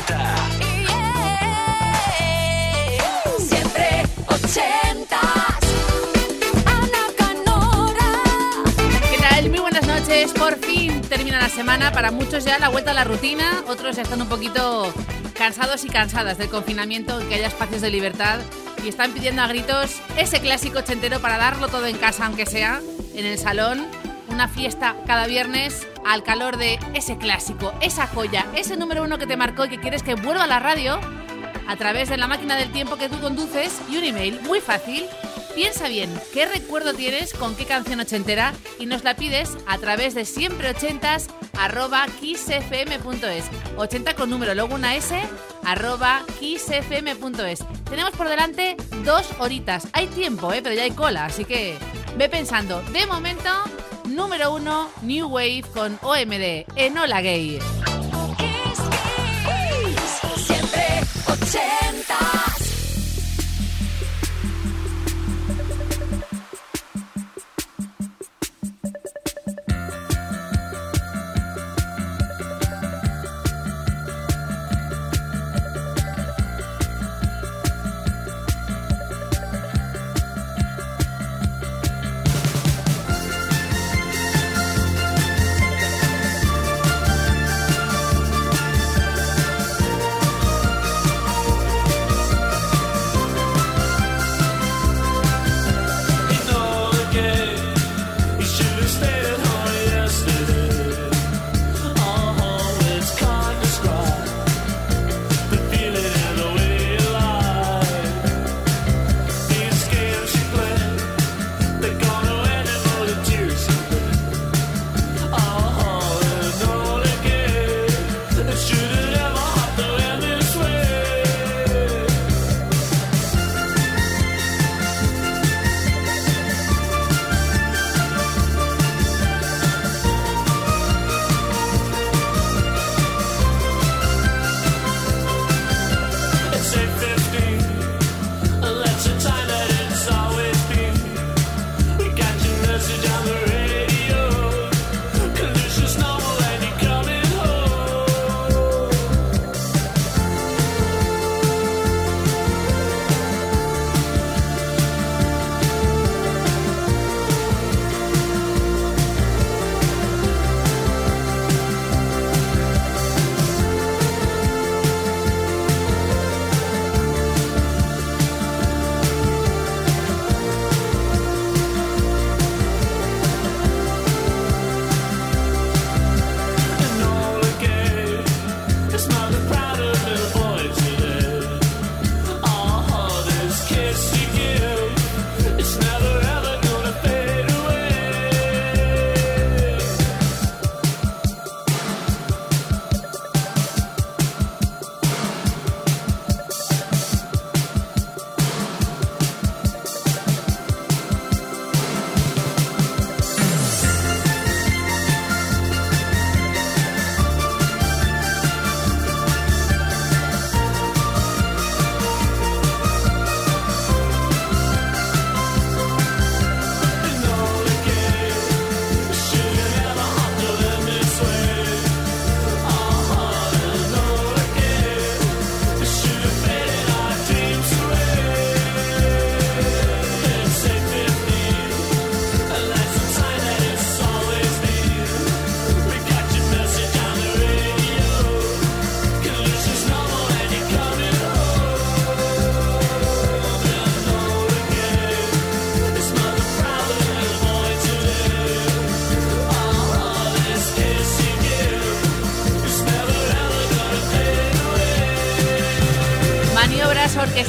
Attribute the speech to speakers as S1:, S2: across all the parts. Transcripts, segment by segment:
S1: Delta.
S2: Siempre ochentas. Ana Canora.
S3: ¿Qué tal? Muy buenas noches. Por fin termina la semana. Para muchos ya la vuelta a la rutina. Otros ya están un poquito cansados y cansadas del confinamiento, que haya espacios de libertad. Y están pidiendo a gritos ese clásico ochentero para darlo todo en casa, aunque sea en el salón. Una fiesta cada viernes al calor de ese clásico, esa joya, ese número uno que te marcó y que quieres que vuelva a la radio a través de la máquina del tiempo que tú conduces y un email muy fácil. Piensa bien qué recuerdo tienes con qué canción ochentera y nos la pides a través de siempreochentas arroba kissfm.es 80 con número, luego una S arroba kissfm.es Tenemos por delante dos horitas. Hay tiempo, ¿eh? pero ya hay cola, así que ve pensando. De momento, número uno, New Wave con OMD, Enola Gay.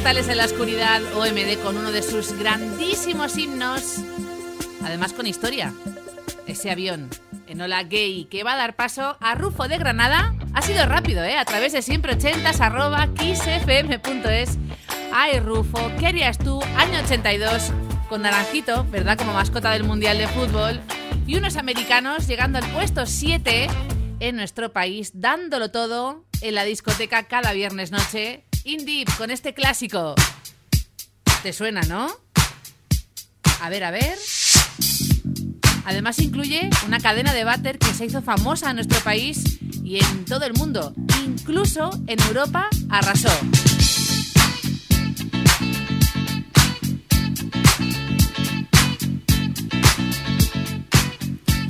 S3: Orquestales en la oscuridad, OMD con uno de sus grandísimos himnos, además con historia. Ese avión, Enola Gay, que va a dar paso a Rufo de Granada, ha sido rápido, ¿eh? A través de siempre ochentas arroba kissfm.es. Ay, Rufo, ¿qué harías tú, año 82, con Naranjito, ¿verdad? Como mascota del Mundial de Fútbol, y unos americanos llegando al puesto 7 en nuestro país, dándolo todo en la discoteca cada viernes noche. Indie con este clásico. ¿Te suena, no? A ver, a ver. Además incluye una cadena de váter que se hizo famosa en nuestro país y en todo el mundo. incluso en Europa arrasó.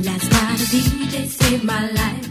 S1: Last night saved my life.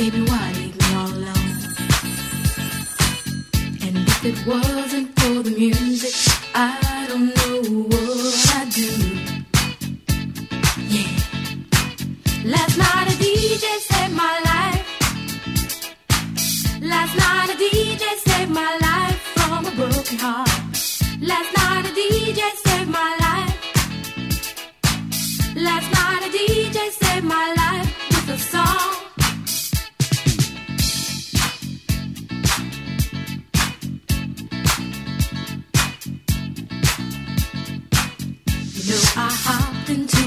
S1: Baby, why leave me all alone? And if it wasn't for the music,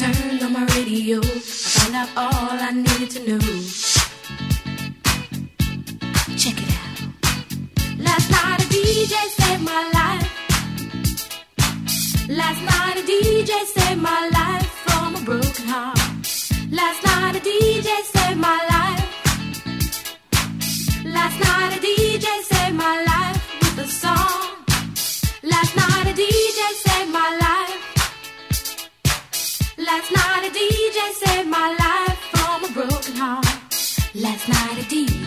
S1: turned on my radio, I found out all I needed to know. Check it out. Last night a DJ saved my life. Last night a DJ saved my life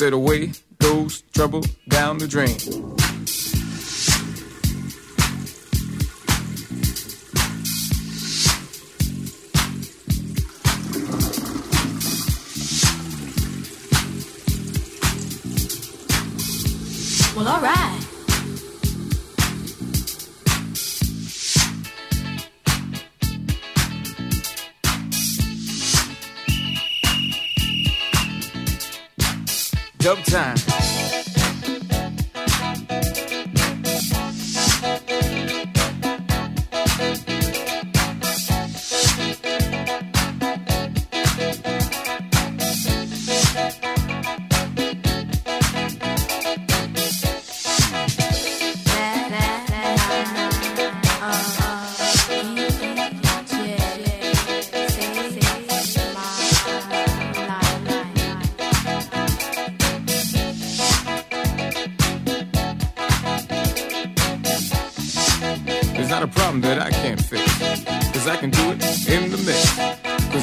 S4: Said away goes trouble down the drain.
S1: Well, alright.
S4: Dub sometimes.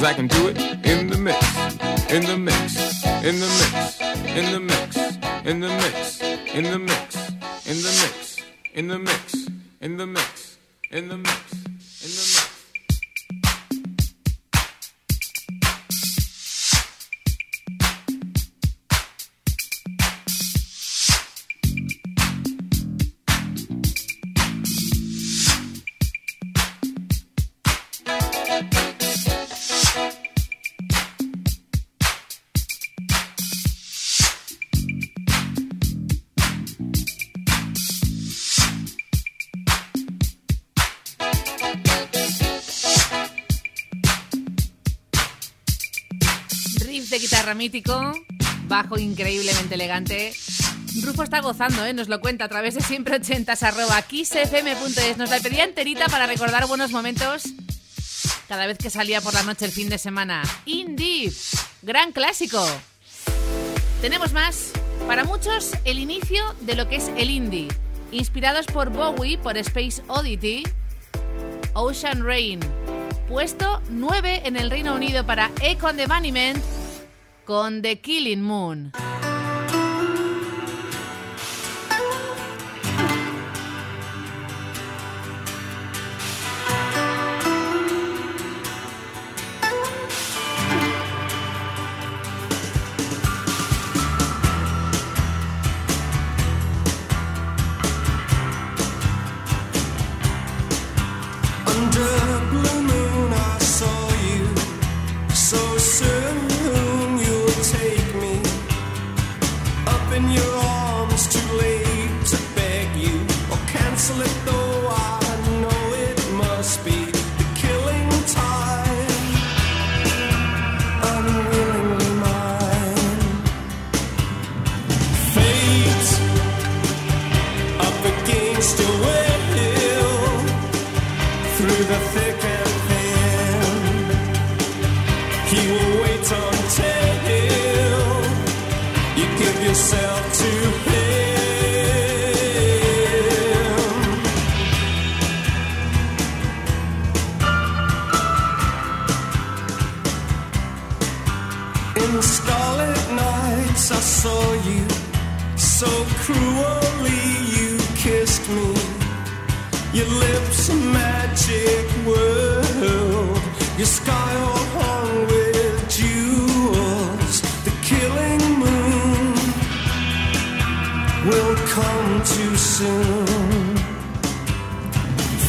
S4: I can do it in the mix. In the mix.
S3: Guitarra mítico, bajo increíblemente elegante. Rufo está gozando, ¿eh? nos lo cuenta a través de siempre ochentas arroba kissfm.es. Nos la pedía enterita para recordar buenos momentos cada vez que salía por la noche el fin de semana. Indie, gran clásico. Tenemos más. Para muchos, el inicio de lo que es el indie. Inspirados por Bowie, por Space Oddity, Ocean Rain. Puesto 9 en el Reino Unido para Econ the con The Killing Moon.
S5: Soon.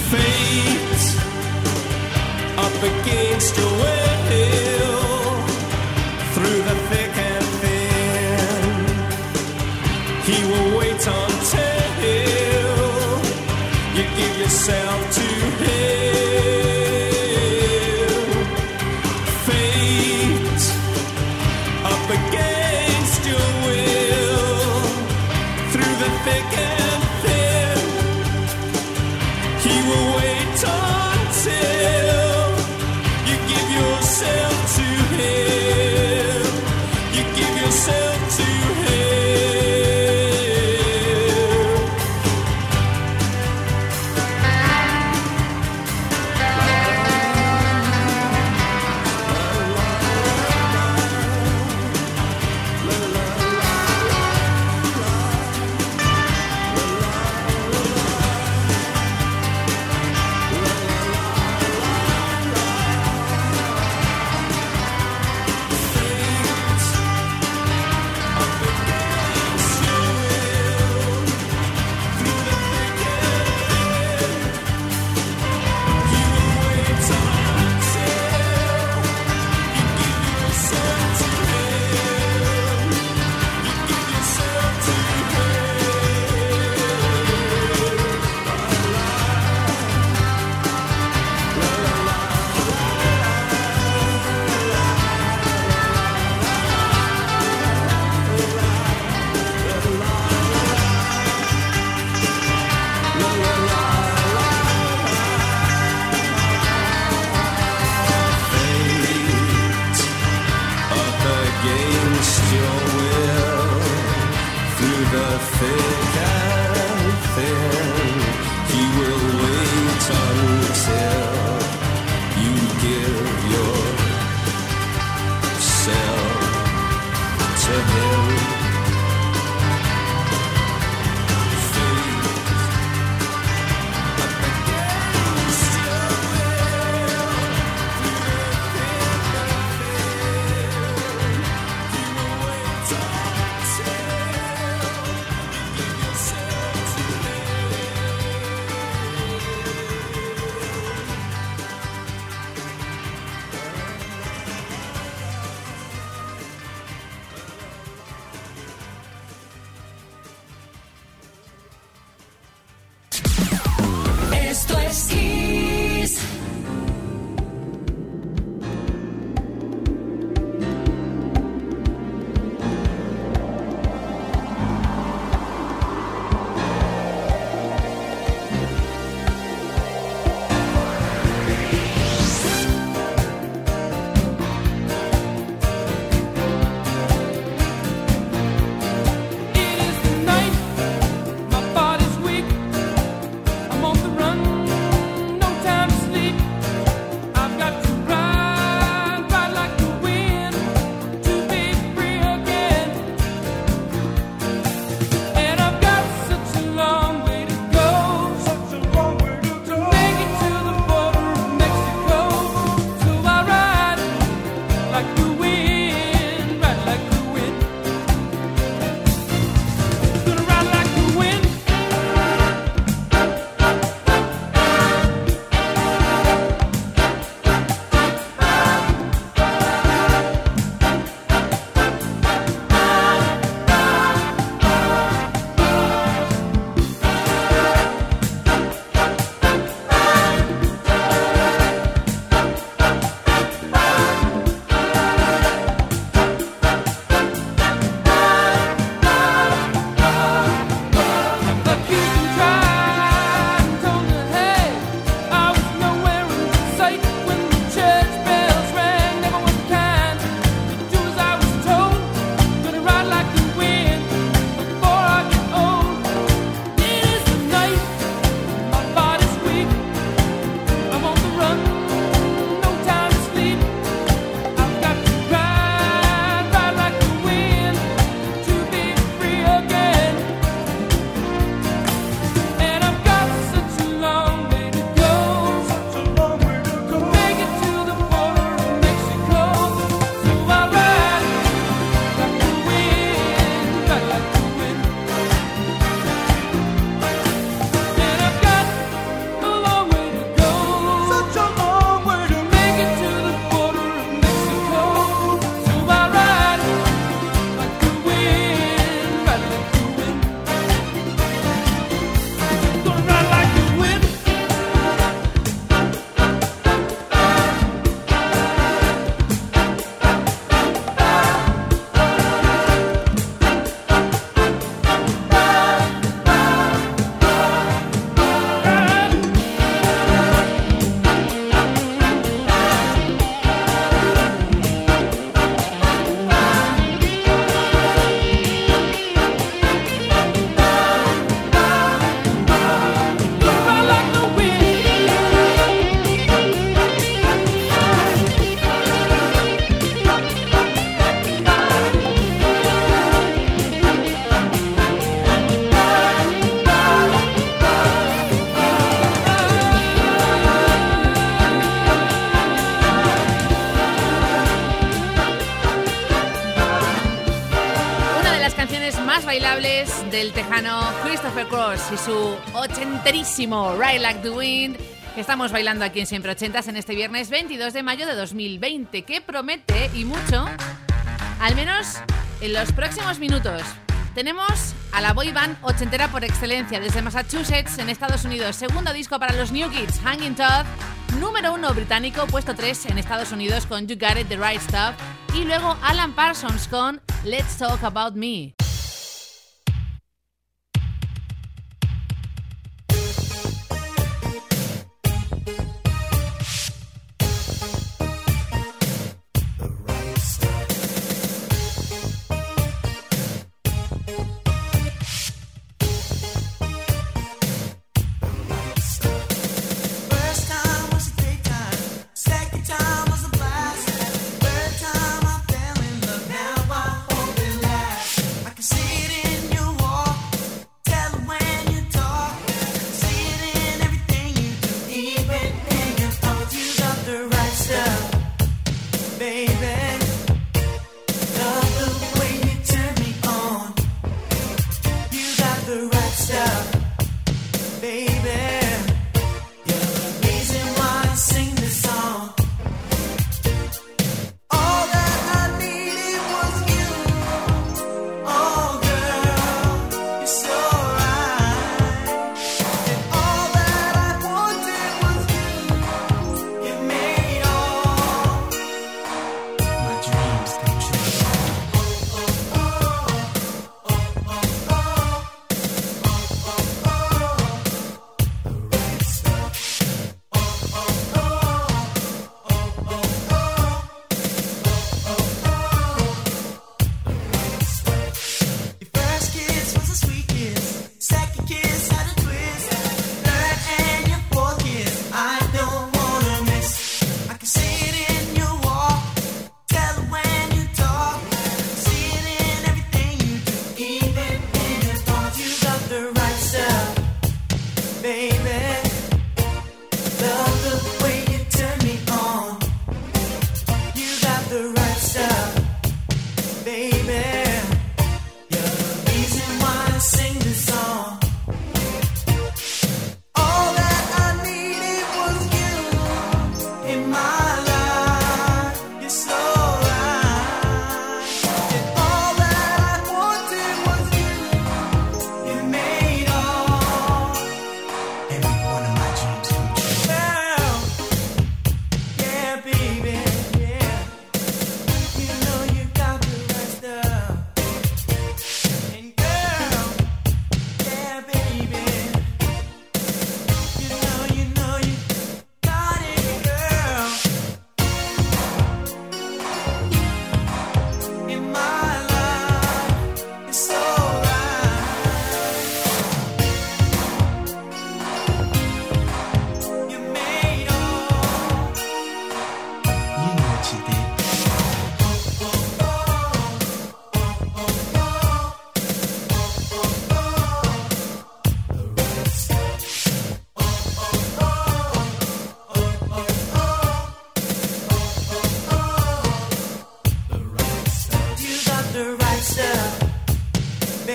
S5: Fate up against your will
S6: Jennifer Cross y su ochenterísimo Ride Like the Wind. Estamos bailando aquí en Siempre Ochentas en este viernes 22 de mayo de 2020, que promete y mucho, al menos en los próximos minutos. Tenemos a la boy band ochentera por excelencia desde Massachusetts en Estados Unidos. Segundo disco para los New Kids, Hanging Tough. Número uno británico, puesto tres en Estados Unidos con You Got It, The Right Stuff. Y luego Alan Parsons con Let's Talk About Me.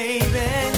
S7: baby.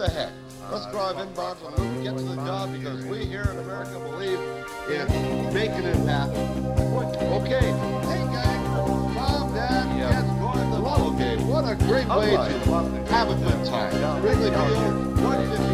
S7: The
S8: heck? Let's drive inbound and let's get to the job because we here in America believe in making it happen. Okay, hey gang, Mom, Dad,
S9: Yeah.
S8: kids, go to the ball game. What a great way to have a good time. Wrigley Field, 150